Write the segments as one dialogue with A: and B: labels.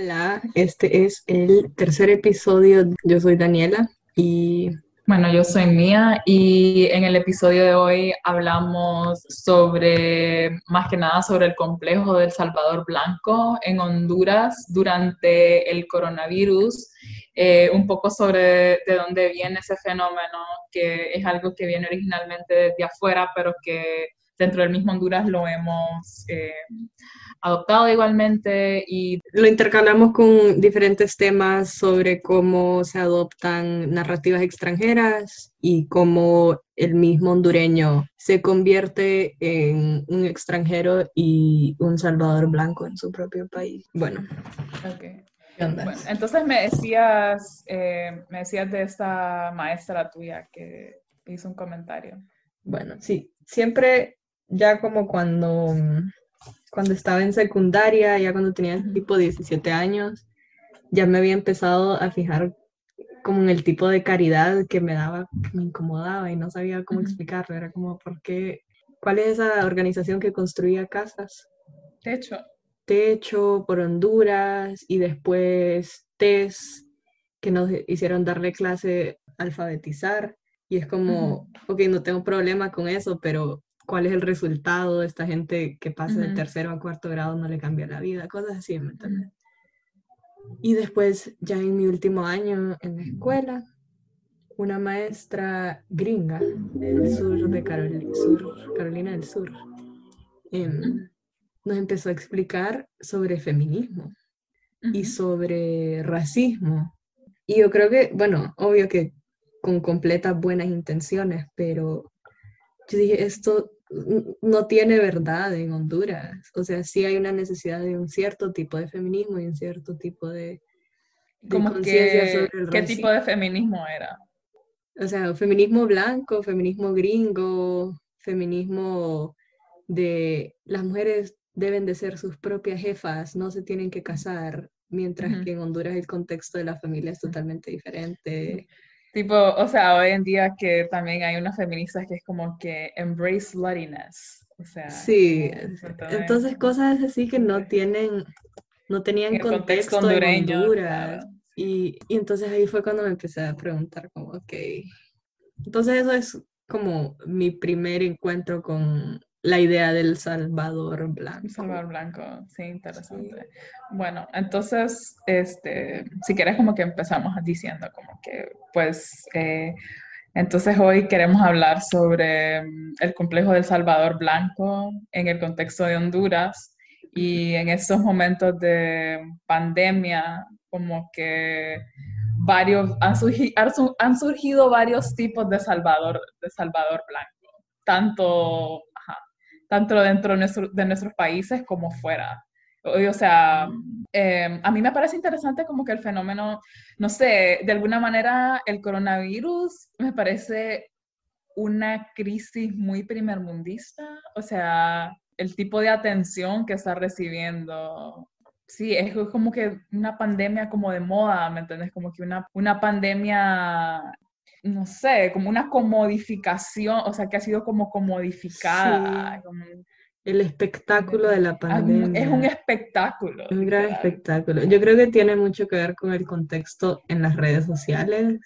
A: Hola, este es el tercer episodio. Yo soy Daniela y...
B: Bueno, yo soy Mía y en el episodio de hoy hablamos sobre, más que nada, sobre el complejo del Salvador Blanco en Honduras durante el coronavirus, eh, un poco sobre de dónde viene ese fenómeno, que es algo que viene originalmente desde afuera, pero que dentro del mismo Honduras lo hemos... Eh, adoptado igualmente y
A: lo intercalamos con diferentes temas sobre cómo se adoptan narrativas extranjeras y cómo el mismo hondureño se convierte en un extranjero y un salvador blanco en su propio país. Bueno.
B: Okay. entonces me decías, eh, me decías de esta maestra tuya que hizo un comentario.
A: Bueno, sí, siempre ya como cuando cuando estaba en secundaria, ya cuando tenía tipo 17 años, ya me había empezado a fijar como en el tipo de caridad que me daba, que me incomodaba y no sabía cómo explicarlo. Era como, ¿por qué? ¿Cuál es esa organización que construía casas?
B: Techo.
A: Techo por Honduras y después TES, que nos hicieron darle clase alfabetizar. Y es como, ok, no tengo problema con eso, pero cuál es el resultado de esta gente que pasa de tercero a cuarto grado, no le cambia la vida, cosas así, ¿me entiendes? Y después, ya en mi último año en la escuela, una maestra gringa del sur de Carolina del Sur em, nos empezó a explicar sobre feminismo y sobre racismo. Y yo creo que, bueno, obvio que con completas buenas intenciones, pero yo dije, esto no tiene verdad en Honduras. O sea, sí hay una necesidad de un cierto tipo de feminismo y un cierto tipo de,
B: conciencia sobre el ¿Qué tipo de feminismo era?
A: O sea, feminismo blanco, feminismo gringo, feminismo de las mujeres deben de ser sus propias jefas, no se tienen que casar, mientras que en Honduras el contexto de la familia es totalmente diferente.
B: Tipo, o sea, hoy en día que también hay unas feministas que es como que embrace sluttiness. O sea,
A: sí, entonces cosas así que no tienen, no tenían contexto, contexto en Honduras. Y, y, entonces ahí fue cuando me empecé a preguntar como, ok, entonces eso es como mi primer encuentro con la idea del Salvador Blanco.
B: Salvador Blanco, sí, interesante. Bueno, entonces, este, si quieres como que empezamos diciendo como que, pues, eh, entonces hoy queremos hablar sobre mm, el complejo del Salvador Blanco en el contexto de Honduras y en estos momentos de pandemia, como que varios, han surgido, han surgido varios tipos de Salvador, de Salvador Blanco, tanto tanto dentro de, nuestros países como fuera. O, sea, em, a mí me parece interesante como que el fenómeno, no sé, de alguna manera el coronavirus me parece una crisis muy primermundista, o sea, el tipo de atención que está recibiendo. Sí, es como que una pandemia como de moda, ¿me entiendes? Como que una, una pandemia no sé, como una comodificación, o sea, que ha sido como comodificada.
A: el espectáculo de la pandemia.
B: Es un espectáculo.
A: Un gran espectáculo. Yo creo que tiene mucho que ver con el contexto en las redes sociales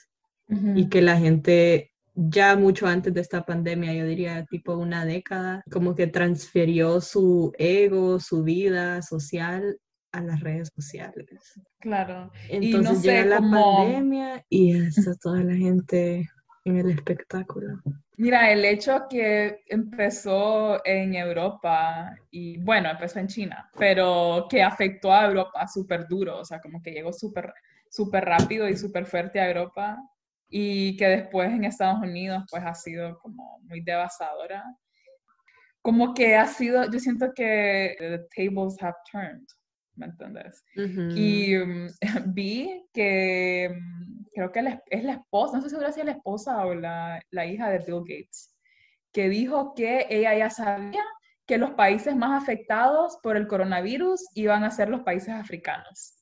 A: y que la gente ya mucho antes de esta pandemia, yo diría tipo una década, como que transfirió su ego, su vida social a las redes sociales.
B: Claro.
A: Entonces y llega la pandemia y está toda la gente en el espectáculo.
B: Mira, el hecho que empezó en Europa y bueno, empezó en China, pero que afectó a Europa súper duro, o sea, como que llegó súper súper rápido y súper fuerte a Europa y que después en Estados Unidos pues ha sido como muy devastadora. Como que ha sido, yo siento que the tables have turned. ¿Me entiendes? Y mm, vi que mm, creo que es la esposa, no sé segura si es la esposa o la, la, hija de Bill Gates, que dijo que ella ya sabía que los países más afectados por el coronavirus iban a ser los países africanos.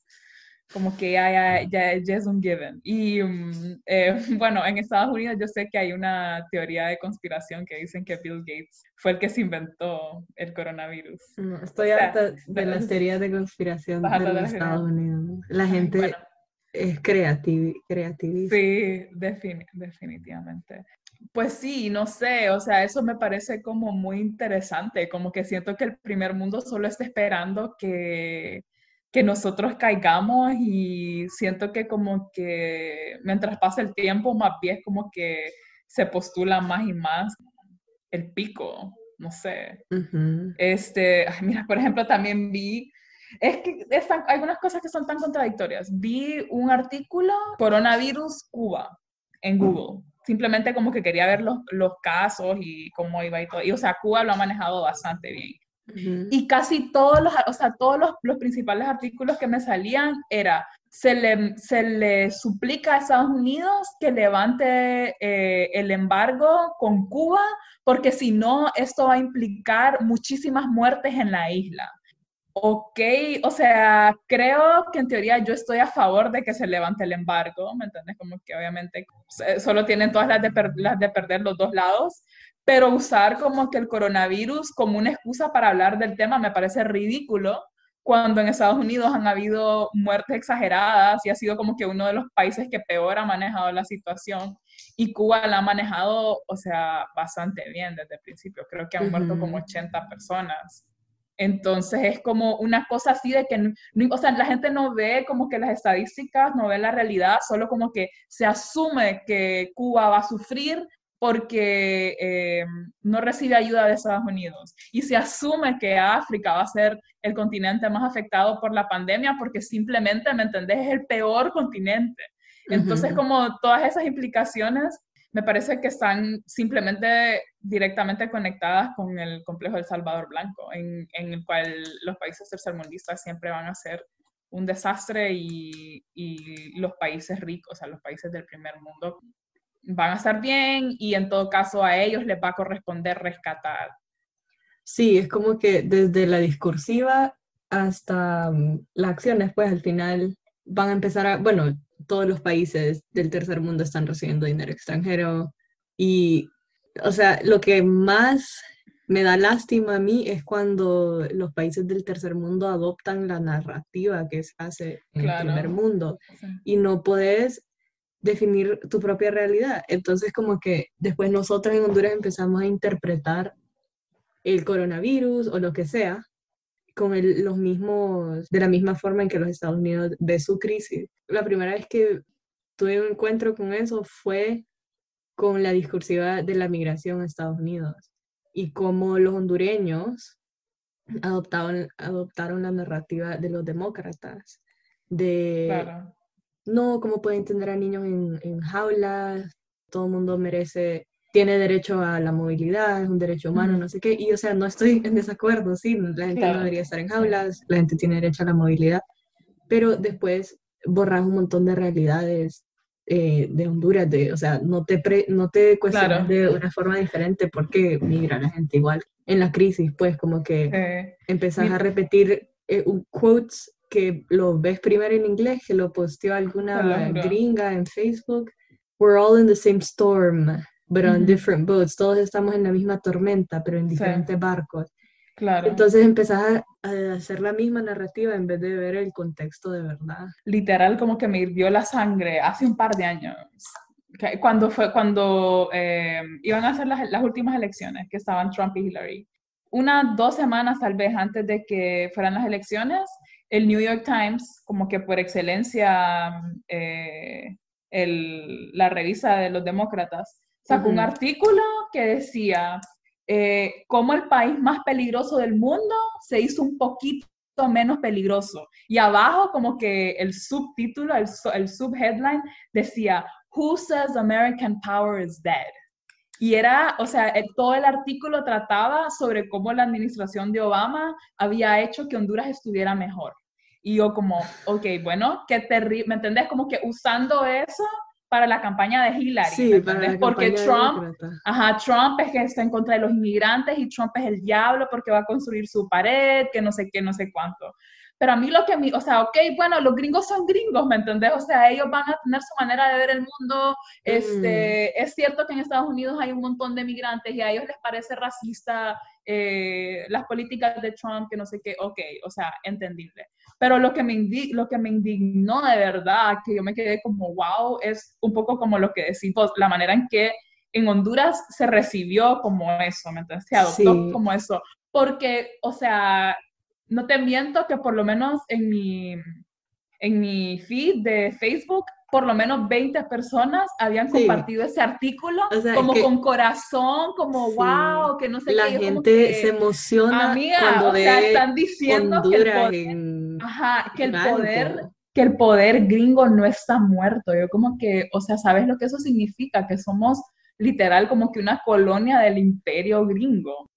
B: Como que ya, ya, ya, es un given. Y mm, eh, bueno, en Estados Unidos yo sé que hay una teoría de conspiración que dicen que Bill Gates fue el que se inventó el coronavirus.
A: estoy harta de las teorías de conspiración de los Estados Unidos. La gente es creativ creativista.
B: Sí, definitivamente. Pues sí, no sé, o sea, eso me parece como muy interesante, como que siento que el primer mundo solo está esperando que que nosotros caigamos y siento que como que mientras pasa el tiempo, más bien como que se postula más y más el pico, no sé. Este, mira, por ejemplo, también vi, es que están, hay algunas cosas que son tan contradictorias. Vi un artículo, coronavirus Cuba, en Google. Simplemente como que quería ver los, los casos y cómo iba y todo. Y o sea, Cuba lo ha manejado bastante bien. Y casi todos los, o sea, todos los, los, principales artículos que me salían era, se le, se le suplica a Estados Unidos que levante eh, el embargo con Cuba, porque si no, esto va a implicar muchísimas muertes en la isla. Ok, o sea, creo que en teoría yo estoy a favor de que se levante el embargo, ¿me entiendes? Como que obviamente solo tienen todas las de, las de perder los dos lados, pero usar como que el coronavirus como una excusa para hablar del tema me parece ridículo cuando en Estados Unidos han habido muertes exageradas y ha sido como que uno de los países que peor ha manejado la situación y Cuba la ha manejado, o sea, bastante bien desde el principio. Creo que han muerto como 80 personas. Entonces es como una cosa así de que, o sea, la gente no ve como que las estadísticas, no ve la realidad, solo como que se asume que Cuba va a sufrir porque eh, no recibe ayuda de Estados Unidos. Y se asume que África va a ser el continente más afectado por la pandemia porque simplemente, ¿me entendés? Es el peor continente. Entonces, como todas esas implicaciones, me parece que están simplemente directamente conectadas con el complejo del Salvador Blanco, en, en el cual los países tercermundistas siempre van a ser un desastre y, y, los países ricos, o sea, los países del primer mundo, van a estar bien y en todo caso a ellos les va a corresponder rescatar.
A: Sí, es como que desde la discursiva hasta mm, las acciones, pues al final van a empezar a, bueno, todos los países del tercer mundo están recibiendo dinero extranjero y, o sea, lo que más me da lástima a mí es cuando los países del tercer mundo adoptan la narrativa que se hace en el primer mundo y no puedes definir tu propia realidad. Entonces, como que después nosotros en Honduras empezamos a interpretar el coronavirus o lo que sea con los mismos, de la misma forma en que los Estados Unidos ve su crisis. La primera vez que tuve un encuentro con eso fue con la discursiva de la migración a Estados Unidos y cómo los hondureños adoptaron, adoptaron la narrativa de los demócratas, de no, ¿cómo pueden tener a niños en, jaulas? Todo el mundo merece, tiene derecho a la movilidad, es un derecho humano, no sé qué. Y o sea, no estoy en desacuerdo, sí, la gente no debería estar en jaulas, la gente tiene derecho a la movilidad, pero después borras un montón de realidades eh, de Honduras, de, o sea, no te, no te cuestionas de una forma diferente porque migra la gente igual. En la crisis, pues, como que empezás a repetir eh, quotes que lo ves primero en inglés, que lo posteó alguna gringa en Facebook. We're all in the same storm, but on different boats. Todos estamos en la misma tormenta, pero en diferentes barcos. Claro. Entonces empezás a, hacer la misma narrativa en vez de ver el contexto de verdad.
B: Literal, como que me hirvió la sangre hace un par de años. Cuando fue cuando eh, iban a hacer las, las últimas elecciones, que estaban Trump y Hillary. Unas dos semanas tal vez antes de que fueran las elecciones, el New York Times, como que por excelencia, eh, la revista de los demócratas, sacó un artículo que decía eh, cómo el país más peligroso del mundo se hizo un poquito menos peligroso. Y abajo como que el subtítulo, el, el subheadline decía, Who says American power is dead? Y era, o sea, todo el artículo trataba sobre cómo la administración de Obama había hecho que Honduras estuviera mejor. Y yo como, ok, bueno, qué terrible, ¿me entendés? Como que usando eso para la campaña de Hillary, sí, ¿me Porque Trump, ajá, Trump es que está en contra de los inmigrantes y Trump es el diablo porque va a construir su pared, que no sé qué, no sé cuánto. Pero a mí lo que, mí, o sea, ok, bueno, los gringos son gringos, ¿me entendés? O sea, ellos van a tener su manera de ver el mundo. Este, mm. Es cierto que en Estados Unidos hay un montón de migrantes y a ellos les parece racista eh, las políticas de Trump, que no sé qué, ok, o sea, entendible. Pero lo que, me lo que me indignó de verdad, que yo me quedé como, wow, es un poco como lo que decimos, la manera en que en Honduras se recibió como eso, ¿me entiendes? Se adoptó como eso. Porque, o sea, no te miento que por lo menos en mi, en mi feed de Facebook, por lo menos 20 personas habían compartido ese artículo, como con corazón, como wow, que no sé
A: la
B: qué.
A: La gente se emociona cuando o sea,
B: están diciendo que el poder, ajá, que el poder que el poder gringo no está muerto. Yo como que, o sea, ¿sabes lo que eso significa? Que somos literal como que una colonia del imperio gringo.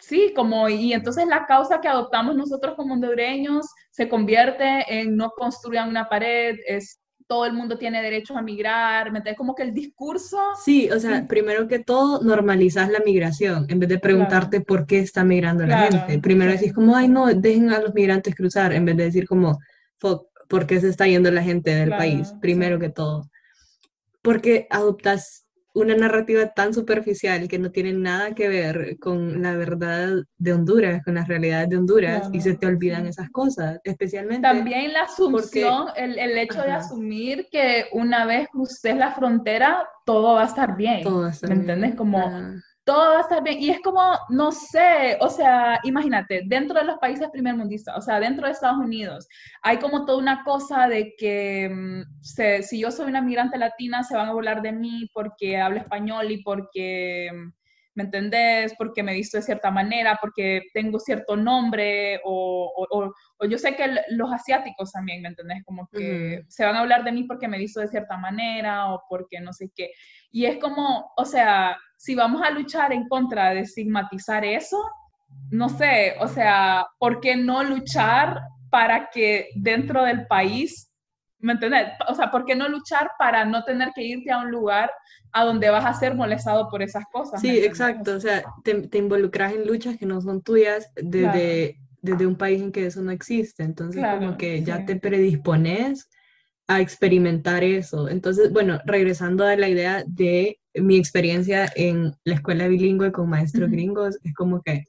B: Sí, como, y entonces la causa que adoptamos nosotros como hondureños se convierte en no construyan una pared, es todo el mundo tiene derecho a migrar, ¿me Como que el discurso...
A: Sí, o sea, primero que todo, normalizas la migración, en vez de preguntarte por qué está migrando la gente. Primero decís como, ay, no, dejen a los migrantes cruzar, en vez de decir como, ¿por qué se está yendo la gente del país? Primero que todo. Porque adoptas una narrativa tan superficial que no tiene nada que ver con la verdad de Honduras, con las realidades de Honduras, y se te olvidan esas cosas, especialmente...
B: También la asunción, el, el, hecho de asumir que una vez cruces la frontera, todo va a estar bien. Todo va a estar ¿Me entiendes? Como todo va a estar bien. Y es como, no sé, o sea, imagínate, dentro de los países primermundistas, o sea, dentro de Estados Unidos, hay como toda una cosa de que mm, si yo soy una migrante latina, se van a burlar de mí porque hablo español y porque, mm, ¿me entendés? Porque me visto de cierta manera, porque tengo cierto nombre, o, o, o, yo sé que los asiáticos también, ¿me entendés? Como que se van a hablar de mí porque me visto de cierta manera o porque no sé qué. Y es como, o sea, si vamos a luchar en contra de estigmatizar eso, no sé, o sea, ¿por qué no luchar para que dentro del país, ¿me entiendes? O sea, ¿por qué no luchar para no tener que irte a un lugar a donde vas a ser molestado por esas cosas?
A: Sí, exacto, o sea, te, involucras en luchas que no son tuyas desde, desde un país en que eso no existe, entonces como que ya te predispones a experimentar eso. Entonces, bueno, regresando a la idea de mi experiencia en la escuela bilingüe con maestros gringos, es como que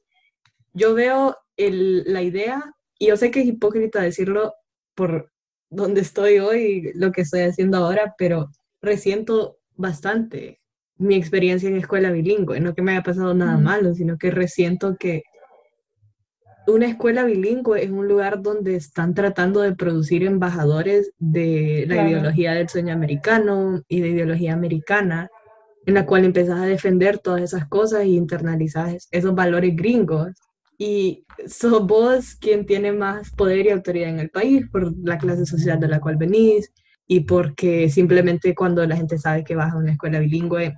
A: yo veo la idea, y yo sé que es hipócrita decirlo por donde estoy hoy, lo que estoy haciendo ahora, pero resiento bastante mi experiencia en escuela bilingüe, no que me haya pasado nada malo, sino que resiento que una escuela bilingüe es un lugar donde están tratando de producir embajadores de la ideología del sueño americano y de ideología americana, en la cual empiezas a defender todas esas cosas y internalizas esos valores gringos. Y sos vos quien tiene más poder y autoridad en el país por la clase social de la cual venís y porque simplemente cuando la gente sabe que vas a una escuela bilingüe,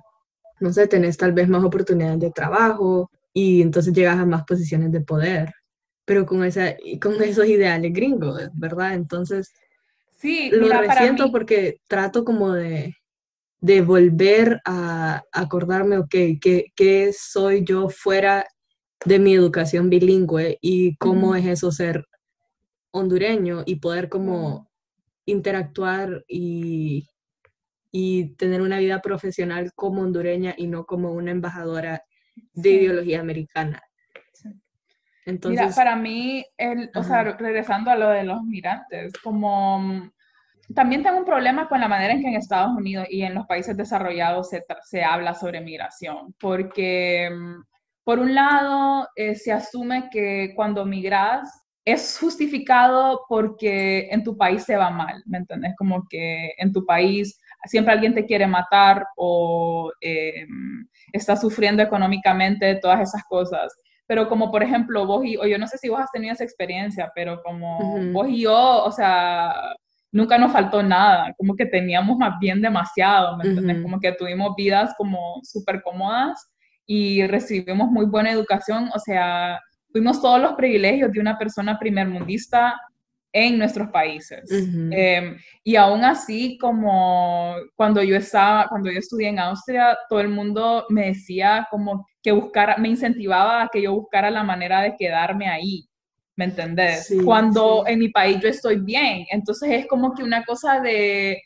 A: no sé, tenés tal vez más oportunidades de trabajo y entonces llegas a más posiciones de poder pero con, esa, con esos ideales gringos, ¿verdad? Entonces,
B: sí,
A: lo resiento porque trato como de, de volver a acordarme, ok, ¿qué, ¿qué, soy yo fuera de mi educación bilingüe y cómo es eso ser hondureño y poder como interactuar y, y tener una vida profesional como hondureña y no como una embajadora de ideología americana.
B: Mira, para mí, el, o sea, regresando a lo de los migrantes, como mm, también tengo un problema con la manera en que en Estados Unidos y en los países desarrollados se, se habla sobre migración, porque mm, por un lado eh, se asume que cuando migras es justificado porque en tu país se va mal, ¿me entiendes? Como que en tu país siempre alguien te quiere matar o eh, está sufriendo económicamente, todas esas cosas pero como por ejemplo vos y, o yo no sé si vos has tenido esa experiencia, pero como vos y yo, o sea, nunca nos faltó nada, como que teníamos más bien demasiado, ¿me entiendes? Como que tuvimos vidas como súper cómodas y recibimos muy buena educación, o sea, tuvimos todos los privilegios de una persona primermundista en nuestros países. Em, y aún así, como cuando yo estaba, cuando yo estudié en Austria, todo el mundo me decía como que buscara, me incentivaba a que yo buscara la manera de quedarme ahí. ¿me entendés? Cuando en mi país yo estoy bien. Entonces es como que una cosa de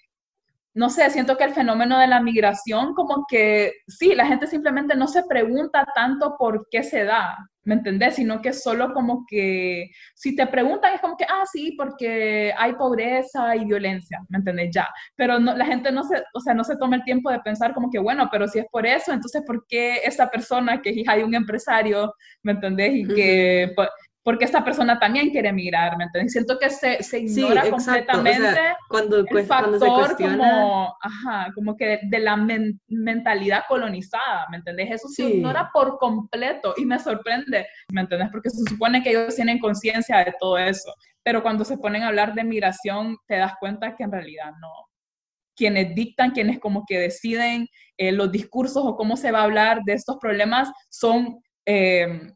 B: no sé, siento que el fenómeno de la migración, como que sí, la gente simplemente no se pregunta tanto por qué se da, ¿me entendés? Sino que solo como que, si te preguntan es como que, ah, sí, porque hay pobreza y violencia, ¿me entendés? Ya, pero no, la gente no se, o sea, no se toma el tiempo de pensar como que, bueno, pero si es por eso, entonces, ¿por qué esa persona que es hija de un empresario, ¿me entendés? Y que, porque esta persona también quiere emigrar, ¿me entiendes? Siento que se, se ignora completamente
A: cuando,
B: el factor como, ajá, como que de, la mentalidad colonizada, ¿me entiendes? Eso se ignora por completo y me sorprende, ¿me entiendes? Porque se supone que ellos tienen conciencia de todo eso, pero cuando se ponen a hablar de migración te das cuenta que en realidad no. Quienes dictan, quienes como que deciden eh, los discursos o cómo se va a hablar de estos problemas son... Eh,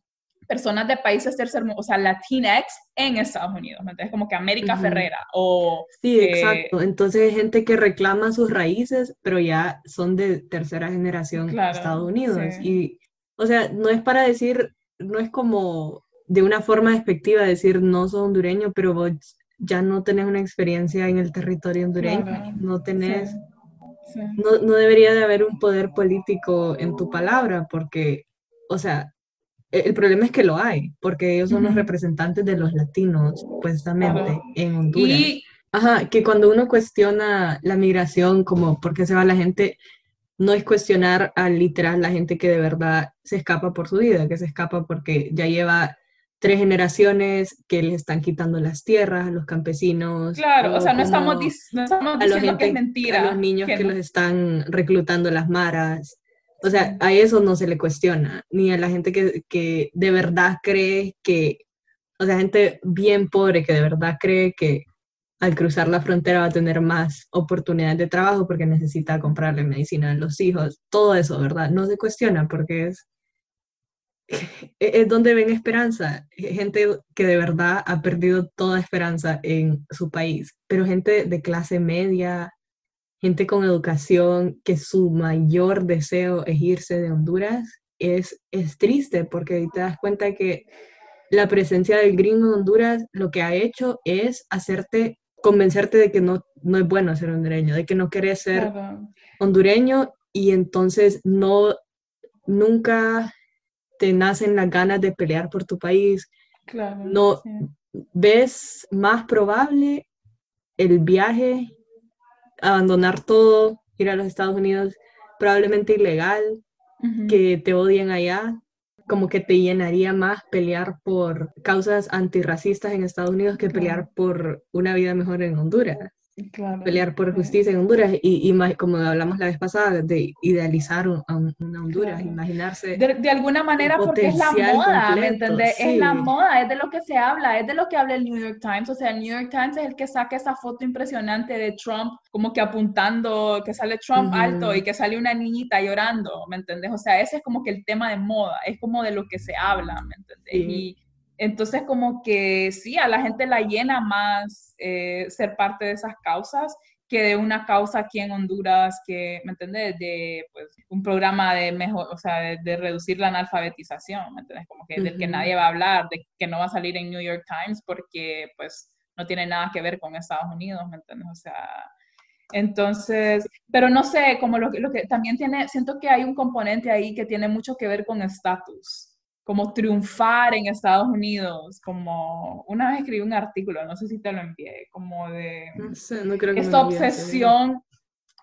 B: personas de países tercermundistas, o sea, Latinx en Estados Unidos, Entonces, como que América Ferrera o...
A: Sí, eh, exacto. Entonces hay gente que reclama sus raíces, pero ya son de tercera generación de Estados Unidos. Y, o sea, no es para decir, no es como de una forma despectiva decir no soy hondureño, pero vos ya no tenés una experiencia en el territorio hondureño, no tenés... No, no debería de haber un poder político en tu palabra, porque, o sea, el problema es que lo hay, porque ellos son los representantes de los latinos, supuestamente, en Honduras. Y... Ajá, que cuando uno cuestiona la migración, como por qué se va la gente, no es cuestionar a literal la gente que de verdad se escapa por su vida, que se escapa porque ya lleva tres generaciones que les están quitando las tierras a los campesinos.
B: Claro, o, sea, no estamos, diciendo que es mentira.
A: A los niños que, los están reclutando las maras. O sea, a eso no se le cuestiona, ni a la gente que, que de verdad cree que, o sea, gente bien pobre que de verdad cree que al cruzar la frontera va a tener más oportunidades de trabajo porque necesita comprarle medicina a los hijos, todo eso, ¿verdad? No se cuestiona porque es, es donde ven esperanza, gente que de verdad ha perdido toda esperanza en su país, pero gente de clase media, gente con educación que su mayor deseo es irse de Honduras, es, es triste porque te das cuenta que la presencia del gringo en Honduras lo que ha hecho es hacerte, convencerte de que no, no es bueno ser hondureño, de que no querés ser hondureño y entonces no, nunca te nacen las ganas de pelear por tu país. no ves más probable el viaje abandonar todo, ir a los Estados Unidos, probablemente ilegal, que te odien allá, como que te llenaría más pelear por causas antirracistas en Estados Unidos que pelear por una vida mejor en Honduras pelear por justicia en Honduras y, y, como hablamos la vez pasada, de idealizar a una Honduras, imaginarse.
B: De, alguna manera, porque es la moda, ¿me entiendes? Es la moda, es de lo que se habla, es de lo que habla el New York Times. O sea, el New York Times es el que saca esa foto impresionante de Trump, como que apuntando, que sale Trump alto y que sale una niñita llorando, ¿me entiendes? O sea, ese es como que el tema de moda, es como de lo que se habla, ¿me entiendes? Y entonces, como que sí, a la gente la llena más eh, ser parte de esas causas que de una causa aquí en Honduras que, ¿me entiendes? De pues, un programa de mejor, o sea, de, reducir la analfabetización, ¿me entiendes? Como que del que nadie va a hablar, de que no va a salir en New York Times porque, pues, no tiene nada que ver con Estados Unidos, ¿me entiendes? O sea, entonces, pero no sé, como lo, lo que también tiene, siento que hay un componente ahí que tiene mucho que ver con estatus como triunfar en Estados Unidos, como una vez escribí un artículo, no sé si te lo envié, como de
A: no sé, no creo que
B: esta obsesión,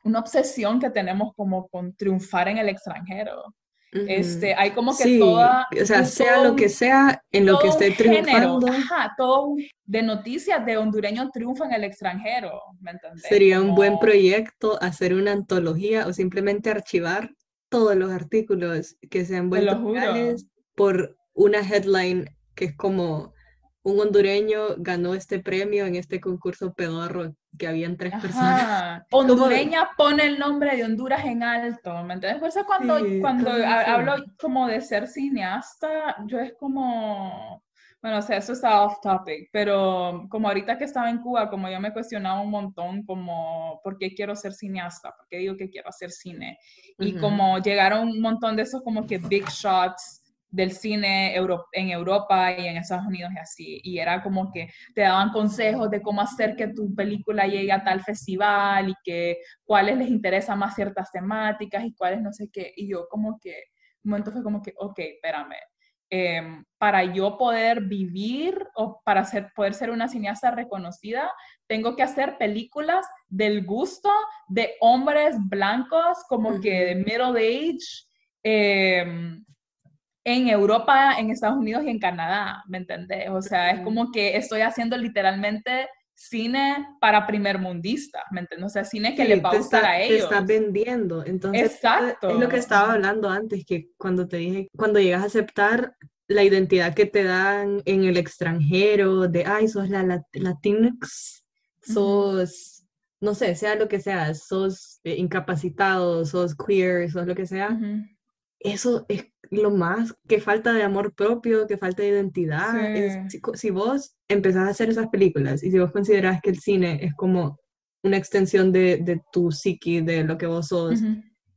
B: una obsesión que tenemos como con triunfar en el extranjero. Este, hay como que toda...
A: O sea, sea lo que sea, en lo que esté triunfando.
B: ajá, todo de noticias de hondureño triunfa en el extranjero, ¿me entendés?
A: Sería un buen proyecto hacer una antología o simplemente archivar todos los artículos que sean buenos por una headline que es como un hondureño ganó este premio en este concurso pedorro que habían tres personas.
B: Hondureña pone el nombre de Honduras en alto, ¿me entiendes? Por eso cuando, cuando hablo como de ser cineasta, yo es como, bueno, o sea, eso está off topic, pero como ahorita que estaba en Cuba, como yo me cuestionaba un montón como, ¿por qué quiero ser cineasta? ¿Por qué digo que quiero hacer cine? Y como llegaron un montón de esos como que big shots del cine en Europa y en Estados Unidos y así. Y era como que te daban consejos de cómo hacer que tu película llegue a tal festival y que cuáles les interesan más ciertas temáticas y cuáles no sé qué. Y yo como que, un momento fue como que, ok, espérame. Em, para yo poder vivir o para ser, poder ser una cineasta reconocida, tengo que hacer películas del gusto de hombres blancos, como que de middle age, eh, en Europa, en Estados Unidos y en Canadá, ¿me entendés? O sea, es como que estoy haciendo literalmente cine para primermundistas, ¿me entiendes? O sea, cine que le va a gustar a ellos.
A: Te estás vendiendo. Entonces, Exacto. es lo que estaba hablando antes, que cuando te dije, cuando llegas a aceptar la identidad que te dan en el extranjero, de, ay, sos la Latinx, sos, no sé, sea lo que sea, sos eh, incapacitado, sos queer, sos lo que sea, eso es lo más que falta de amor propio, que falta de identidad. si, vos empezás a hacer esas películas y si vos considerás que el cine es como una extensión de, de tu psiqui, de lo que vos sos,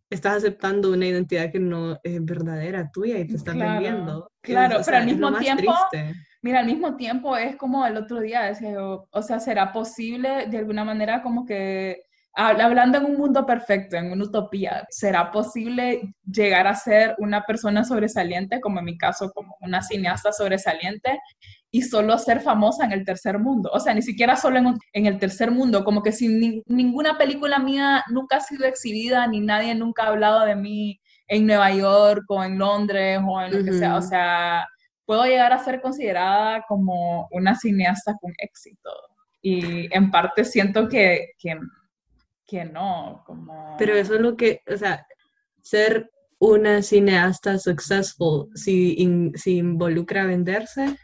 A: estás aceptando una identidad que no es verdadera tuya y te estás vendiendo.
B: Claro, pero al mismo tiempo, mira, al mismo tiempo es como el otro día, decía o sea, ¿será posible de alguna manera como que hablando en un mundo perfecto, en una utopía, ¿será posible llegar a ser una persona sobresaliente, como en mi caso, como una cineasta sobresaliente, y solo ser famosa en el tercer mundo? O sea, ni siquiera solo en, el tercer mundo, como que si ninguna película mía nunca ha sido exhibida, ni nadie nunca ha hablado de mí en Nueva York o en Londres o en lo que sea. O sea, puedo llegar a ser considerada como una cineasta con éxito. Y en parte siento que, que que no, como...
A: Pero eso es lo que, o sea, ser una cineasta successful, si, si involucra venderse,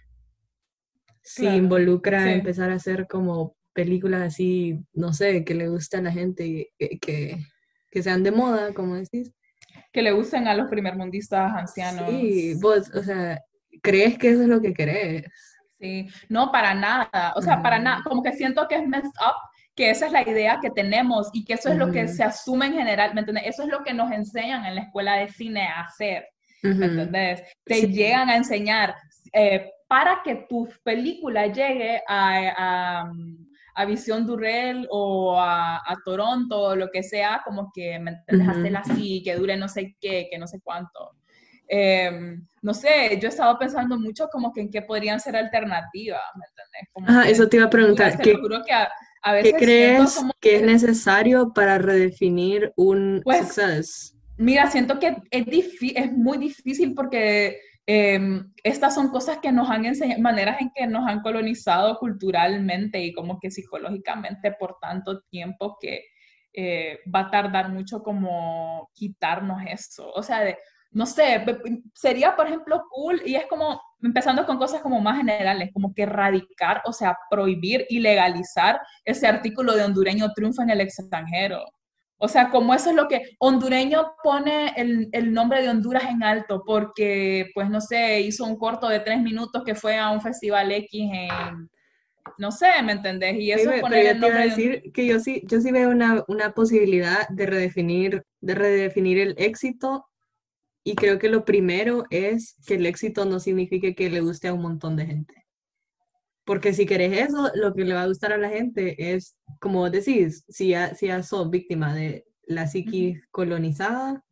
A: si involucra empezar a hacer como películas así, no sé, que le guste a la gente, que, que, que sean de moda, como decís.
B: Que le gusten a los primermundistas ancianos.
A: Sí, vos, o sea, ¿crees que eso es lo que querés?
B: Sí, no, para nada, o sea, para nada, como que siento que es messed up que esa es la idea que tenemos y que eso es lo que se asume en general, ¿me entiendes? Eso es lo que nos enseñan en la escuela de cine a hacer, ¿me entiendes? Te llegan a enseñar eh, para que tu película llegue a, a, Visión Durrell o a, Toronto o lo que sea, como que, ¿me entiendes? así, que dure no sé qué, que no sé cuánto. Em, no sé, yo he estado pensando mucho como que en qué podrían ser alternativas, ¿me entiendes?
A: ah, eso te iba a preguntar. ¿Qué, que ¿Qué crees que es necesario para redefinir un pues, success?
B: Mira, siento que es, es muy difícil porque em, estas son cosas que nos han enseñado, maneras en que nos han colonizado culturalmente y como que psicológicamente por tanto tiempo que eh, va a tardar mucho como quitarnos eso. O sea, de, no sé, sería por ejemplo cool y es como empezando con cosas como más generales, como que erradicar, o sea, prohibir y legalizar ese artículo de hondureño triunfa en el extranjero. O sea, como eso es lo que hondureño pone el, el, nombre de Honduras en alto porque, pues no sé, hizo un corto de tres minutos que fue a un festival X en, no sé, ¿me entendés? Y eso
A: sí, poner el nombre decir que yo sí, yo sí veo una, una posibilidad de redefinir, de redefinir el éxito y creo que lo primero es que el éxito no signifique que le guste a un montón de gente. Porque si querés eso, lo que le va a gustar a la gente es, como decís, si ya, si ya sos víctima de la psiquis colonizada,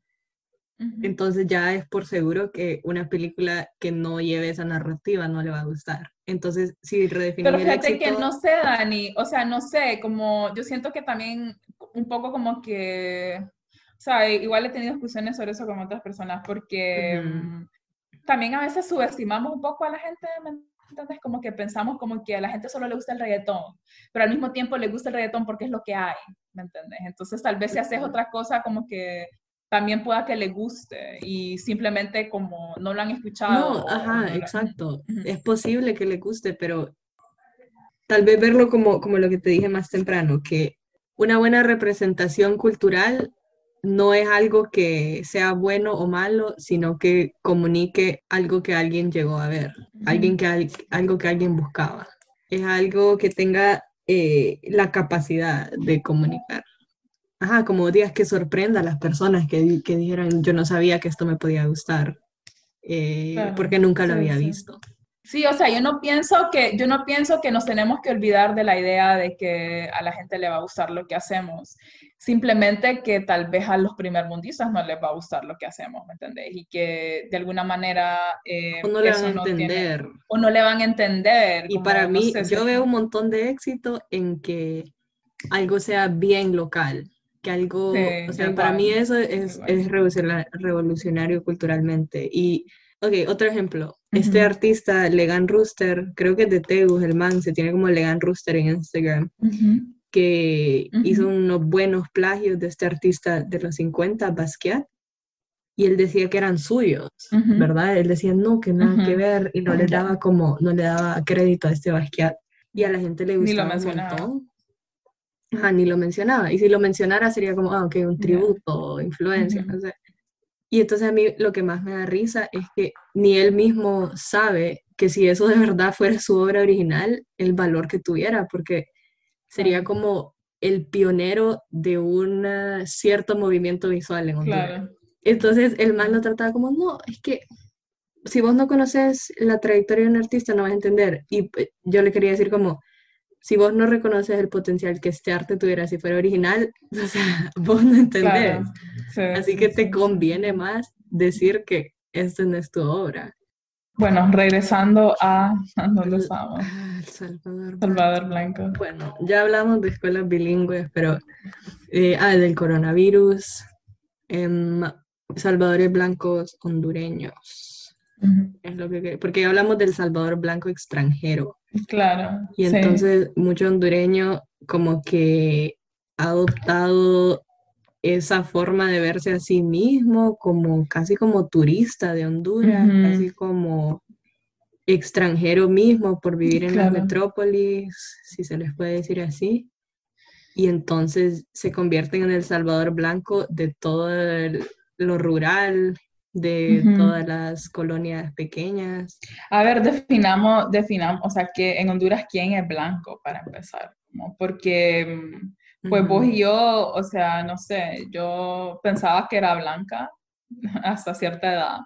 A: entonces ya es por seguro que una película que no lleve esa narrativa no le va a gustar. Entonces, si redefinir
B: Pero fíjate que no sé, Dani, o sea, no sé, como yo siento que también un poco como que o sea, igual he tenido discusiones sobre eso con otras personas porque mm, también a veces subestimamos un poco a la gente, ¿me entiendes? Como que pensamos como que a la gente solo le gusta el reggaetón, pero al mismo tiempo le gusta el reggaetón porque es lo que hay, ¿me entiendes? Entonces tal vez si haces otra cosa como que también pueda que le guste y simplemente como no lo han escuchado.
A: No, ajá, exacto. Es posible que le guste, pero tal vez verlo como, como lo que te dije más temprano, que una buena representación cultural no es algo que sea bueno o malo, sino que comunique algo que alguien llegó a ver, alguien que, algo que alguien buscaba. Es algo que tenga eh, la capacidad de comunicar. Ajá, como días que sorprenda a las personas que, que dijeran, yo no sabía que esto me podía gustar. eh, porque nunca lo había visto.
B: Sí, o sea, yo no pienso que yo no pienso que nos tenemos que olvidar de la idea de que a la gente le va a gustar lo que hacemos. Simplemente que tal vez a los primermundistas no les va a gustar lo que hacemos, ¿me entendés? Y que de alguna manera
A: eh, o no le van a entender
B: o no le van a entender.
A: Y para mí, yo veo un montón de éxito en que algo sea bien local, que algo, o sea, para mí eso es, es revolucionario culturalmente y Ok, otro ejemplo. Este artista, Legan Rooster, creo que es de Tegus, el man, se tiene como Legan Rooster en Instagram, que hizo unos buenos plagios de este artista de los 50, Basquiat, y él decía que eran suyos, ¿verdad? Él decía, no, que nada que ver, y no le daba como, no le daba crédito a este Basquiat. Y a la gente le gustaba un montón. Ajá, ni lo mencionaba. Y si lo mencionara sería como, ah, ok, un tributo, influencia, no sé. Y entonces a mí lo que más me da risa es que ni él mismo sabe que si eso de verdad fuera su obra original, el valor que tuviera, porque sería como el pionero de un cierto movimiento visual en Honduras. Entonces el man lo trataba como, no, es que si vos no conoces la trayectoria de un artista no vas a entender. Y yo le quería decir como, si vos no reconoces el potencial que este arte tuviera si fuera original, o sea, vos no entendés. Así que te conviene más decir que esta no es tu obra.
B: Bueno, regresando a ¿dónde
A: estamos? Salvador,
B: Salvador Blanco.
A: Bueno, ya hablamos de escuelas bilingües, pero eh, ah, del coronavirus, eh, Salvadores blancos hondureños. Es lo que porque hablamos del Salvador blanco extranjero.
B: Claro.
A: Y entonces mucho hondureño como que ha adoptado esa forma de verse a sí mismo como casi como turista de Honduras, casi como extranjero mismo por vivir en la metrópolis, si se les puede decir así. Y entonces se convierten en el Salvador Blanco de todo lo rural, de todas las colonias pequeñas.
B: A ver, definamos, definamos, o sea, que en Honduras, ¿quién es blanco para empezar? Porque, pues vos y yo, o sea, no sé, yo pensaba que era blanca hasta cierta edad.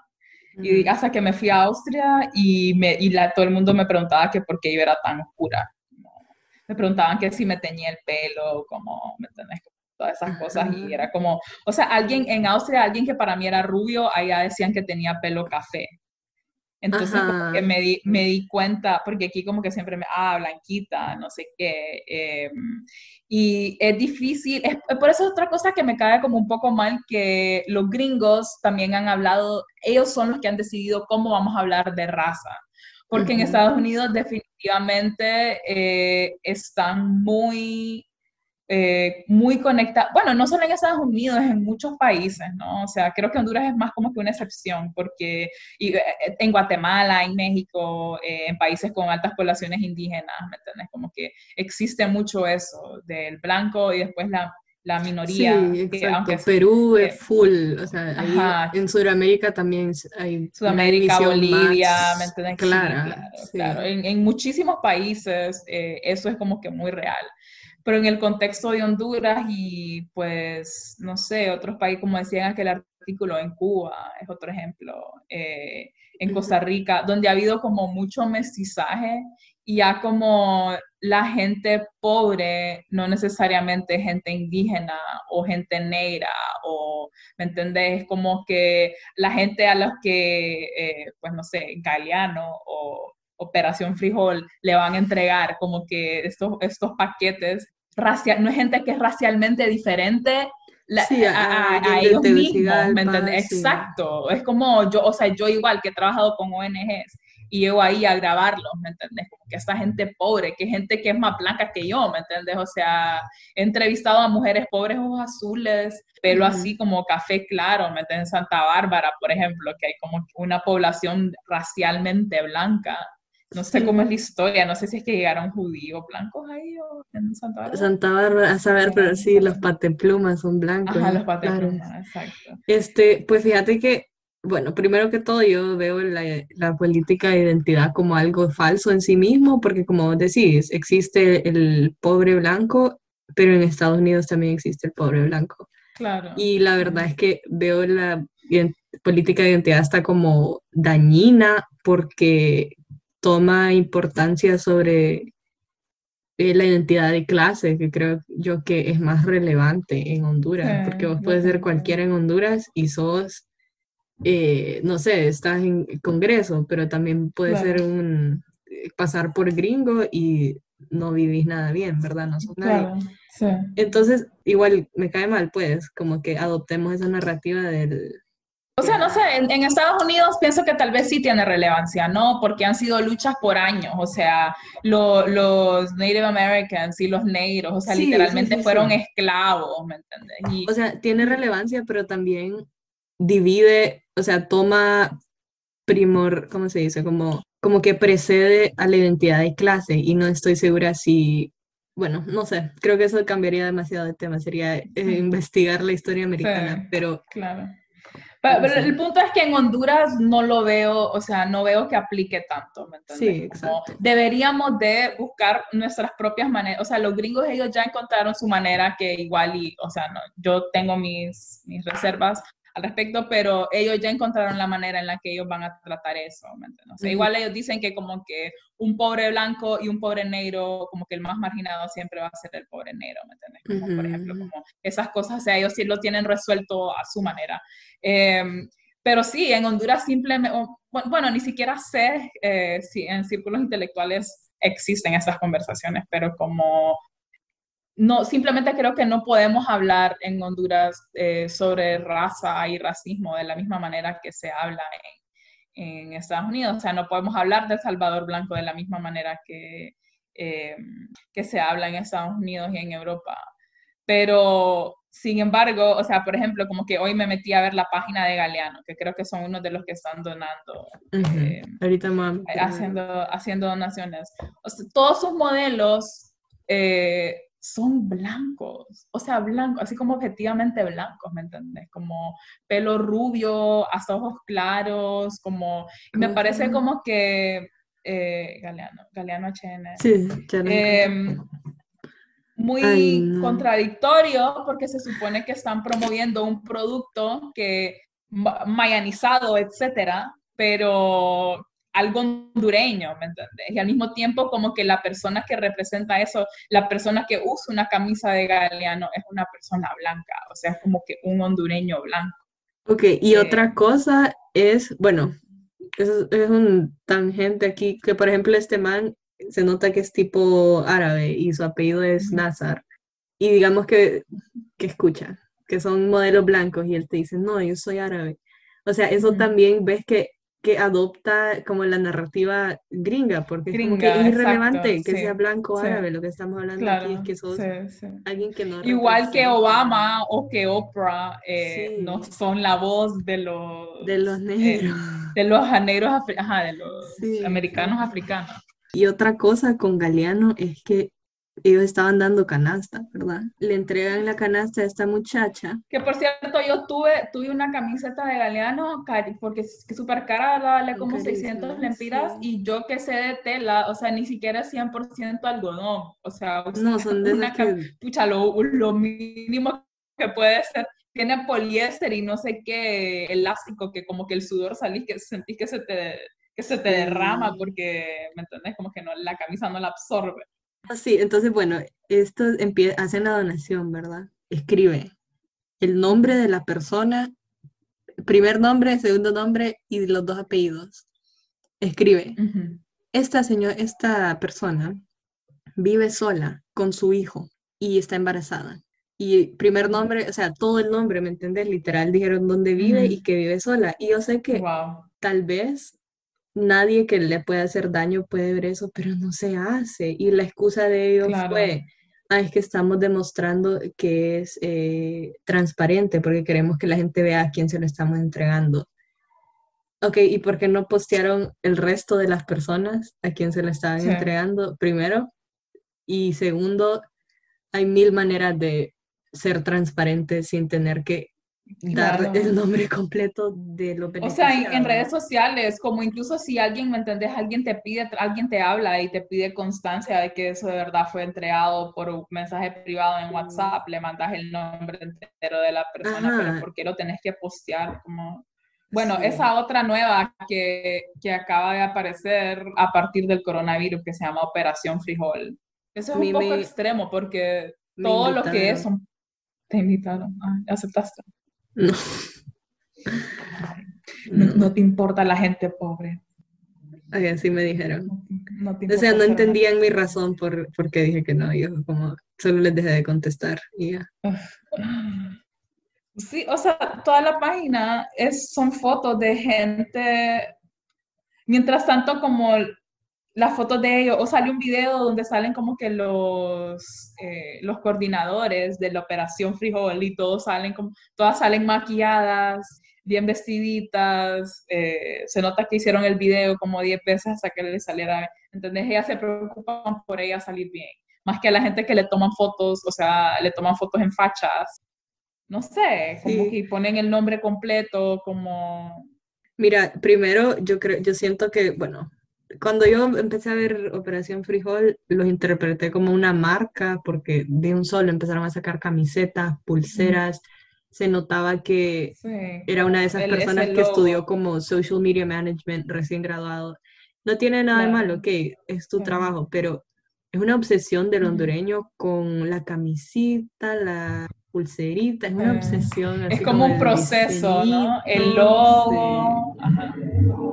B: Y hasta que me fui a Austria y, me, y la, todo el mundo me preguntaba que por qué yo era tan oscura. Me preguntaban que si me teñía el pelo, como, ¿me todas esas cosas y era como, o sea, alguien en Austria, alguien que para mí era rubio, allá decían que tenía pelo café. Entonces como que me di, me di cuenta, porque aquí como que siempre me, ah, blanquita, no sé qué. Em, y es difícil, es, por eso es otra cosa que me cae como un poco mal, que los gringos también han hablado, ellos son los que han decidido cómo vamos a hablar de raza. Porque en Estados Unidos definitivamente eh, están muy eh, muy conectada, bueno, no solo en Estados Unidos, en muchos países, ¿no? O sea, creo que Honduras es más como que una excepción, porque y, eh, en Guatemala, en México, eh, en países con altas poblaciones indígenas, ¿me entiendes? Como que existe mucho eso del blanco y después la, la minoría.
A: Sí, exacto. Perú es full, o sea, en Sudamérica también hay
B: Sudamérica, Bolivia, ¿me entiendes? Claro, claro. En, en, muchísimos países eso es como que muy real pero en el contexto de Honduras y pues, no sé, otros países, como decían aquel artículo, en Cuba es otro ejemplo, eh, en Costa Rica, donde ha habido como mucho mestizaje y ya como la gente pobre, no necesariamente gente indígena o gente negra o, ¿me entendés? Como que la gente a los que, eh, pues no sé, Galeano o Operación Frijol le van a entregar como que estos, estos paquetes racial, no es gente que es racialmente diferente a, ellos mismos, ¿me entiendes? Exacto, es como yo, o sea, yo igual que he trabajado con ONGs y llego ahí a grabarlos, ¿me entiendes? Como que esta gente pobre, que gente que es más blanca que yo, ¿me entiendes? O sea, he entrevistado a mujeres pobres, ojos azules, pelo así como café claro, ¿me entiendes? En Santa Bárbara, por ejemplo, que hay como una población racialmente blanca no sé cómo es la historia, no sé si es que llegaron judíos blancos ahí o en Santa Bárbara.
A: Santa Bárbara, a saber, pero sí, los pateplumas son blancos.
B: Ajá, los pateplumas, exacto.
A: Este, pues fíjate que, bueno, primero que todo yo veo la, la, política de identidad como algo falso en sí mismo, porque como decís, existe el pobre blanco, pero en Estados Unidos también existe el pobre blanco.
B: Claro.
A: Y la verdad es que veo la política de identidad está como dañina porque toma importancia sobre eh, la identidad de clase, que creo yo que es más relevante en Honduras, porque vos puedes ser cualquiera en Honduras y sos, eh, no sé, estás en Congreso, pero también puedes ser un, eh, pasar por gringo y no vivís nada bien, ¿verdad? No sos nadie. Entonces, igual me cae mal, pues, como que adoptemos esa narrativa del,
B: o sea, no sé, en, Estados Unidos pienso que tal vez sí tiene relevancia, ¿no? Porque han sido luchas por años, o sea, los Native Americans y los negros, o sea, literalmente fueron esclavos, ¿me entiendes?
A: O sea, tiene relevancia, pero también divide, o sea, toma primor, ¿cómo se dice? Como, como que precede a la identidad de clase y no estoy segura si bueno, no sé, creo que eso cambiaría demasiado de tema, sería eh, investigar la historia americana, pero
B: claro. Pero, el punto es que en Honduras no lo veo, o sea, no veo que aplique tanto, ¿me entiendes?
A: Sí, exacto.
B: deberíamos de buscar nuestras propias maneras, o sea, los gringos ellos ya encontraron su manera que igual y, o sea, no, yo tengo mis, mis reservas al respecto, pero ellos ya encontraron la manera en la que ellos van a tratar eso. O sea, igual ellos dicen que como que un pobre blanco y un pobre negro, como que el más marginado siempre va a ser el pobre negro, ¿me entiendes? Como por ejemplo, como esas cosas, o sea, ellos sí lo tienen resuelto a su manera. Em, pero sí, en Honduras simplemente, bueno, ni siquiera sé eh, si en círculos intelectuales existen esas conversaciones, pero como no, simplemente creo que no podemos hablar en Honduras eh, sobre raza y racismo de la misma manera que se habla en, en, Estados Unidos. O sea, no podemos hablar del Salvador Blanco de la misma manera que, eh, que se habla en Estados Unidos y en Europa. Pero, sin embargo, o sea, por ejemplo, como que hoy me metí a ver la página de Galeano, que creo que son uno de los que están donando.
A: Eh, Ahorita más.
B: Haciendo, haciendo donaciones. todos sus modelos son blancos, o sea, blancos, así como objetivamente blancos, ¿me entiendes? Como pelo rubio, hasta ojos claros, como, me parece como que, eh, Galeano, Galeano HN.
A: Sí,
B: eh, muy contradictorio porque se supone que están promoviendo un producto que mayanizado, etcétera, pero algo hondureño, ¿me entiendes? Y al mismo tiempo como que la persona que representa eso, la persona que usa una camisa de Galeano es una persona blanca, o sea, es como que un hondureño blanco.
A: Ok, y eh, otra cosa es, bueno, es, es un tangente aquí, que por ejemplo este man se nota que es tipo árabe y su apellido es Nazar, y digamos que, que escucha, que son modelos blancos y él te dice, no, yo soy árabe. O sea, eso también ves que que adopta como la narrativa gringa, porque es como que es irrelevante que sea blanco o árabe, lo que estamos hablando aquí es que sos alguien que no
B: Igual que Obama o que Oprah eh, no son la voz de los...
A: De los eh, negros.
B: de los negros, ajá, de los americanos africanos.
A: Y otra cosa con Galeano es que ellos estaban dando canasta, ¿verdad? Le entregan la canasta a esta muchacha.
B: Que por cierto, yo tuve, tuve una camiseta de Galeano, porque es súper cara, vale como 600 lempiras, y yo que sé de tela, o sea, ni siquiera es 100% algodón, o sea,
A: no, son de una
B: que... Pucha, lo, lo mínimo que puede ser tiene poliéster y no sé qué elástico que como que el sudor salís que sentís que se te que se te derrama porque me entendés como que no la camisa no la absorbe
A: sí, entonces, bueno, esto hacen la donación, ¿verdad? Escribe el nombre de la persona, primer nombre, segundo nombre y los dos apellidos. Escribe, esta, señor, esta persona vive sola con su hijo y está embarazada. Y primer nombre, o sea, todo el nombre, ¿me entiendes? Literal dijeron dónde vive y que vive sola. Y yo sé que tal vez nadie que le pueda hacer daño puede ver eso, pero no se hace. Y la excusa de ellos fue, ah, es que estamos demostrando que es eh, transparente porque queremos que la gente vea a quién se lo estamos entregando. Ok, ¿y por qué no postearon el resto de las personas a quién se lo estaban entregando? Primero. Y segundo, hay mil maneras de ser transparente sin tener que dar el nombre completo de lo
B: O sea, en, redes sociales, como incluso si alguien, ¿me entendés? Alguien te pide, alguien te habla y te pide constancia de que eso de verdad fue entregado por un mensaje privado en WhatsApp, le mandas el nombre entero de la persona, pero ¿por qué lo tenés que postear? Como... Bueno, esa otra nueva que, que, acaba de aparecer a partir del coronavirus que se llama Operación Frijol. Eso es un poco extremo porque todo lo que es. Te invitaron, ah, aceptaste.
A: No.
B: No, te importa la gente pobre.
A: así me dijeron. o sea, no entendían mi razón por, por qué dije que no. Yo como solo les dejé de contestar y ya.
B: Sí, o sea, toda la página es, son fotos de gente, mientras tanto como las fotos de ellos, o sale un video donde salen como que los, eh, los coordinadores de la operación Frijol y todos salen como, todas salen maquilladas, bien vestiditas, eh, se nota que hicieron el video como 10 veces hasta que le saliera, ¿entendés? Ellas se preocupan por ella salir bien, más que a la gente que le toman fotos, o sea, le toman fotos en fachas, no sé, como que ponen el nombre completo, como...
A: Mira, primero yo creo, yo siento que, bueno, cuando yo empecé a ver Operación Frijol, los interpreté como una marca porque de un solo empezaron a sacar camisetas, pulseras. Se notaba que era una de esas personas que estudió como Social Media Management recién graduado. No tiene nada de malo, ok, es tu trabajo, pero es una obsesión del hondureño con la camisita, la pulserita, es una obsesión.
B: es como, un proceso, ¿no? El logo,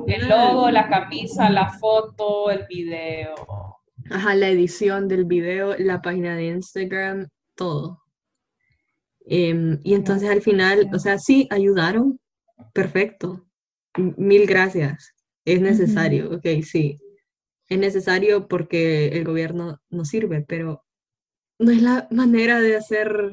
B: el logo, la camisa, la foto, el video.
A: Ajá, la edición del video, la página de Instagram, todo. Em, y entonces al final, o sea, sí, ayudaron, perfecto, mil gracias, es necesario, ok, sí, es necesario porque el gobierno no sirve, pero no es la manera de hacer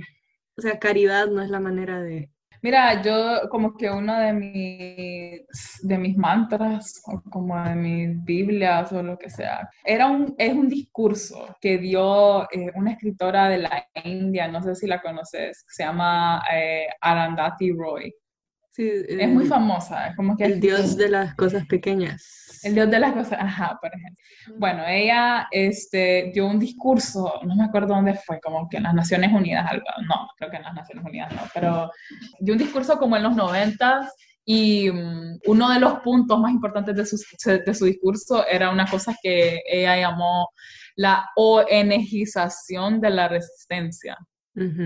A: o sea, caridad no es la manera de...
B: Mira, yo como que uno de mis, de mis mantras, o como de mis Biblias o lo que sea, era un, es un discurso que dio eh, una escritora de la India, no sé si la conoces, se llama eh, Arandhati Roy.
A: Sí,
B: es muy famosa, es como que...
A: El dios de las cosas pequeñas.
B: El Dios de las cosas, ajá, por ejemplo. Bueno, ella este, dio un discurso, no me acuerdo dónde fue, como que en las Naciones Unidas, algo, no, creo que en las Naciones Unidas no, pero dio un discurso como en los 90 y mm, uno de los puntos más importantes de su, de su discurso era una cosa que ella llamó la ONGización de la resistencia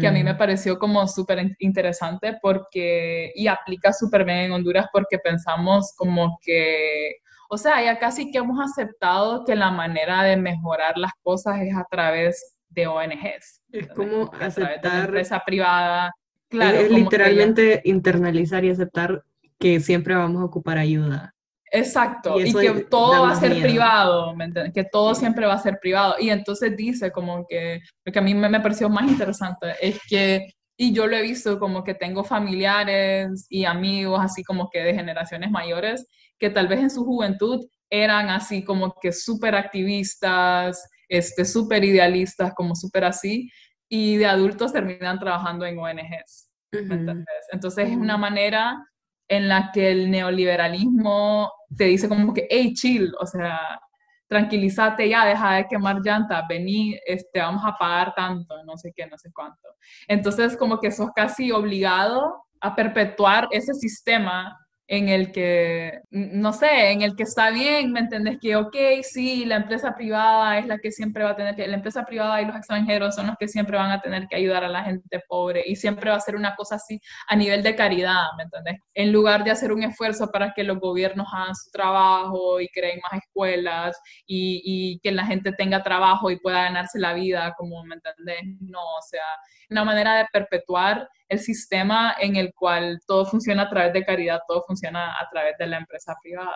B: que a mí me pareció como súper interesante porque, y aplica súper bien en Honduras porque pensamos como que o sea, ya casi que hemos aceptado que la manera de mejorar las cosas es a través de ONGs.
A: Es como aceptar...
B: empresa privada. Claro,
A: es, literalmente internalizar y aceptar que siempre vamos a ocupar ayuda.
B: Exacto, y, que todo va a ser privado, ¿me entiendes? Que todo siempre va a ser privado. Y entonces dice como que, lo que a mí me, me pareció más interesante es que y yo lo he visto como que tengo familiares y amigos así como que de generaciones mayores que tal vez en su juventud eran así como que súper activistas, este, súper idealistas, como súper así, y de adultos terminan trabajando en ONGs. Entonces es una manera en la que el neoliberalismo te dice como que, hey, chill, o sea, tranquilízate ya, deja de quemar llantas, vení, este, vamos a pagar tanto, no sé qué, no sé cuánto. Entonces, como que sos casi obligado a perpetuar ese sistema en el que, no sé, en el que está bien, ¿me entendés? Que, ok, sí, la empresa privada es la que siempre va a tener que, la empresa privada y los extranjeros son los que siempre van a tener que ayudar a la gente pobre y siempre va a ser una cosa así a nivel de caridad, ¿me entendés? En lugar de hacer un esfuerzo para que los gobiernos hagan su trabajo y creen más escuelas y, y que la gente tenga trabajo y pueda ganarse la vida, como, ¿me entendés? No, o sea, una manera de perpetuar el sistema en el cual todo funciona a través de caridad, todo funciona a través de la empresa privada.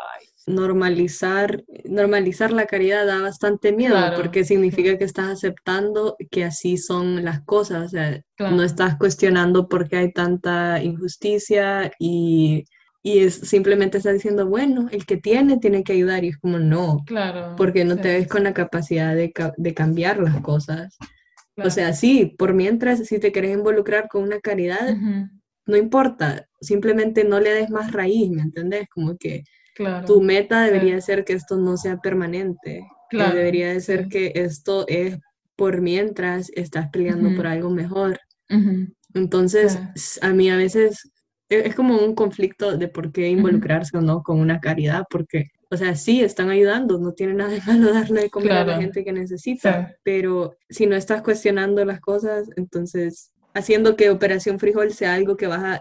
A: Normalizar, normalizar la caridad da bastante miedo porque significa que estás aceptando que así son las cosas, o sea, no estás cuestionando por qué hay tanta injusticia y, y es, simplemente estás diciendo, bueno, el que tiene tiene que ayudar y es como no,
B: claro,
A: porque no te ves con la capacidad de, de cambiar las cosas. O sea, sí, por mientras, si te quieres involucrar con una caridad, no importa, simplemente no le des más raíz, ¿me entendés? Como que tu meta debería ser que esto no sea permanente, claro. debería de ser que esto es por mientras estás peleando por algo mejor. Entonces, a mí a veces e, es como un conflicto de por qué involucrarse o no con una caridad, porque, o sea, sí, están ayudando, no tiene nada de malo darle de comer a la gente que necesita, pero si no estás cuestionando las cosas, entonces haciendo que Operación Frijol sea algo que va a,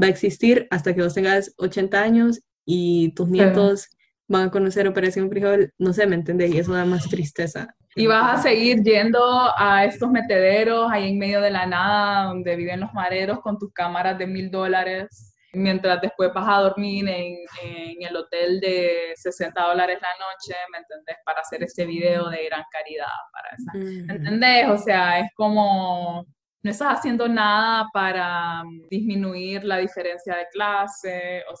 A: va a existir hasta que vos tengas 80 años y tus nietos van a conocer Operación Frijol, no sé, ¿me entendés? Y eso da más tristeza.
B: Y vas a seguir yendo a estos metederos ahí en medio de la nada, donde viven los mareros con tus cámaras de mil dólares, mientras después vas a dormir en, en, el hotel de 60 dólares la noche, ¿me entendés? Para hacer este video de gran caridad, para esa. ¿Me entendés? O sea, es como no estás haciendo nada para disminuir la diferencia de clase. O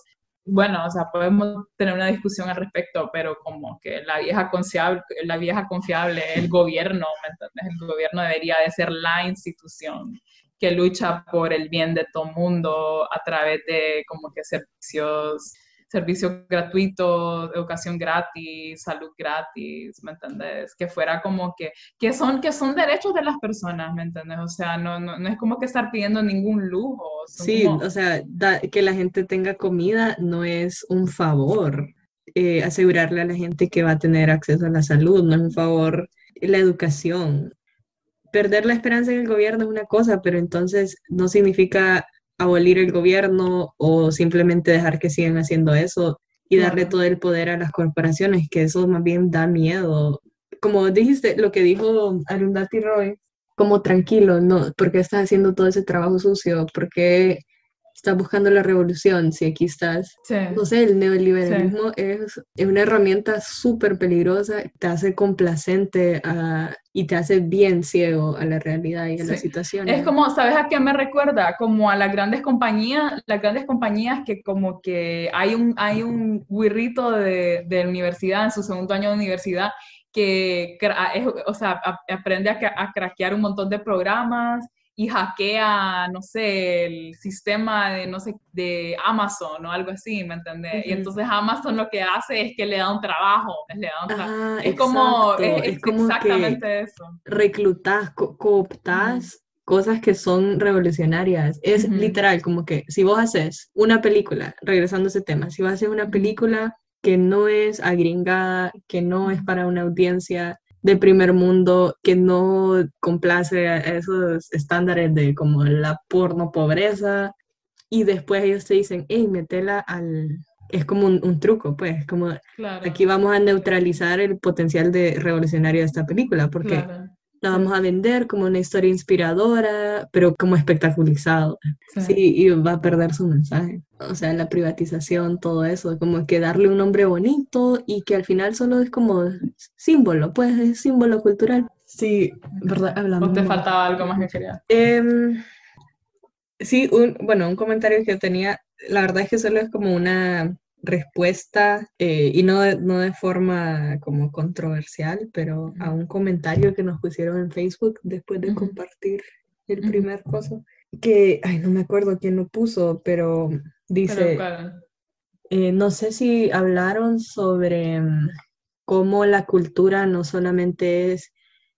B: bueno, o sea, podemos tener una discusión al respecto, pero como que la vieja confiable, la vieja confiable, el gobierno, ¿me entiendes? El gobierno debería de ser la institución que lucha por el bien de todo el mundo a través de como que servicios servicio gratuito, educación gratis, salud gratis, ¿me entendés? Que fuera como que, que son, que son derechos de las personas, ¿me entendés? O sea, no, no, no es como que estar pidiendo ningún lujo.
A: Sí, o sea, que la gente tenga comida no es un favor. Eh, asegurarle a la gente que va a tener acceso a la salud, no es un favor la educación. Perder la esperanza en el gobierno es una cosa, pero entonces no significa abolir el gobierno o simplemente dejar que sigan haciendo eso y darle todo el poder a las corporaciones, que eso más bien da miedo. Como dijiste, lo que dijo Arundhati Roy, como tranquilo, no, ¿por qué estás haciendo todo ese trabajo sucio? ¿Por qué estás buscando la revolución, si aquí estás, no sé, el neoliberalismo es, es, una herramienta súper peligrosa, te hace complacente y te hace bien ciego a la realidad y a la situación.
B: Es como, ¿sabes a qué me recuerda? Como a las grandes compañías, las grandes compañías que como que hay un, hay un guirrito de, de universidad, en su segundo año de universidad, que o sea, aprende a, a craquear un montón de programas y hackea, no sé, el sistema de, no sé, de Amazon o algo así, ¿me entiendes? Y entonces Amazon lo que hace es que le da un trabajo, le da un es, como, es, exactamente eso.
A: Reclutas, cooptas cosas que son revolucionarias. Es literal, como que si vos haces una película, regresando a ese tema, si vos haces una película que no es agringada, que no es para una audiencia de primer mundo que no complace a esos estándares de como la porno pobreza. Y después ellos te dicen, hey, metela al... Es como un, truco, pues, como aquí vamos a neutralizar el potencial de revolucionario de esta película, porque la vamos a vender como una historia inspiradora, pero como espectaculizado. Sí. y va a perder su mensaje. O sea, la privatización, todo eso, como que darle un nombre bonito y que al final solo es como símbolo, pues es símbolo cultural. Sí, ¿verdad?
B: Hablando. ¿O te faltaba algo más que quería?
A: Em, sí, un, bueno, un comentario que tenía, la verdad es que solo es como una respuesta, eh, y no de, no de forma como controversial, pero a un comentario que nos pusieron en Facebook después de compartir el primer coso, que, ay, no me acuerdo quién lo puso, pero dice, eh, no sé si hablaron sobre mm, cómo la cultura no solamente es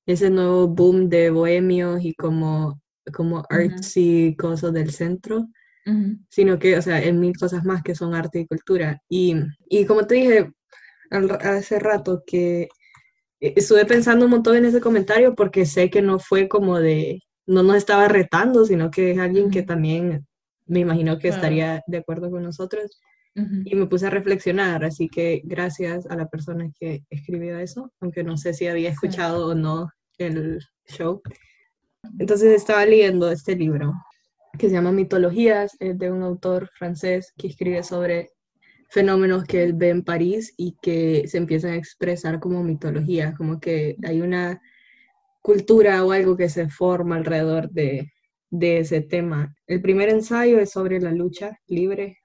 A: ese nuevo boom de bohemios y como, como artsy cosas del centro, sino que, o sea, en mil cosas más que son arte y cultura. Y, y como te dije hace rato, que eh, estuve pensando un montón en ese comentario porque sé que no fue como de, no nos estaba retando, sino que es alguien que también me imagino que estaría de acuerdo con nosotros. Y me puse a reflexionar, así que gracias a la persona que escribió eso, aunque no sé si había escuchado o no el show. Entonces estaba leyendo este libro que se llama Mitologías, es de un autor francés que escribe sobre fenómenos que él ve en París y que se empiezan a expresar como mitología, como que hay una cultura o algo que se forma alrededor de, de ese tema. El primer ensayo es sobre la lucha libre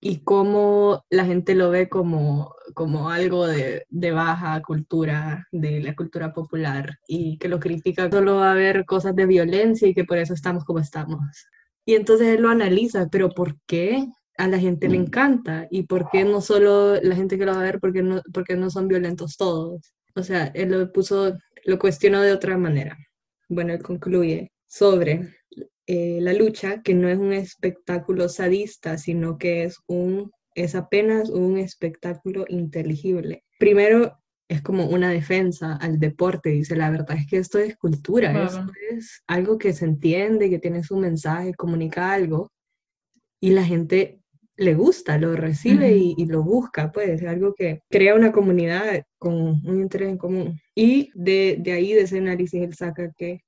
A: y cómo la gente lo ve como, como algo de, de, baja cultura, de la cultura popular, y que lo critica solo a haber cosas de violencia y que por eso estamos como estamos. Y entonces él lo analiza, pero ¿por qué a la gente le encanta? ¿Y por qué no solo la gente que lo va a ver, porque no, porque no son violentos todos? O sea, él lo puso, lo cuestionó de otra manera. Bueno, él concluye sobre eh, la lucha, que no es un espectáculo sadista, sino que es, un, es apenas un espectáculo inteligible. Primero, es como una defensa al deporte, dice, la verdad es que esto es cultura, esto es algo que se entiende, que tiene su mensaje, comunica algo, y la gente le gusta, lo recibe y, y, lo busca, pues, es algo que crea una comunidad con un interés en común. Y de, de ahí, de ese análisis, él saca que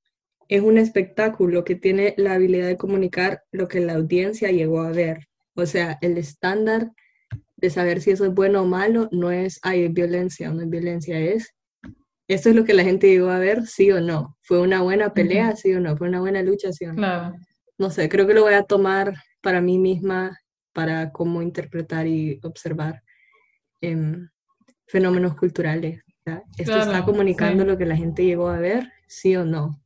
A: es un espectáculo que tiene la habilidad de comunicar lo que la audiencia llegó a ver. O sea, el estándar de saber si eso es bueno o malo no es, hay violencia o no es violencia, es, esto es lo que la gente llegó a ver, sí o no. ¿Fue una buena pelea, sí o no? ¿Fue una buena lucha, sí o no?
B: Claro.
A: No sé, creo que lo voy a tomar para mí misma, para cómo interpretar y observar fenómenos culturales. Esto está comunicando lo que la gente llegó a ver, sí o no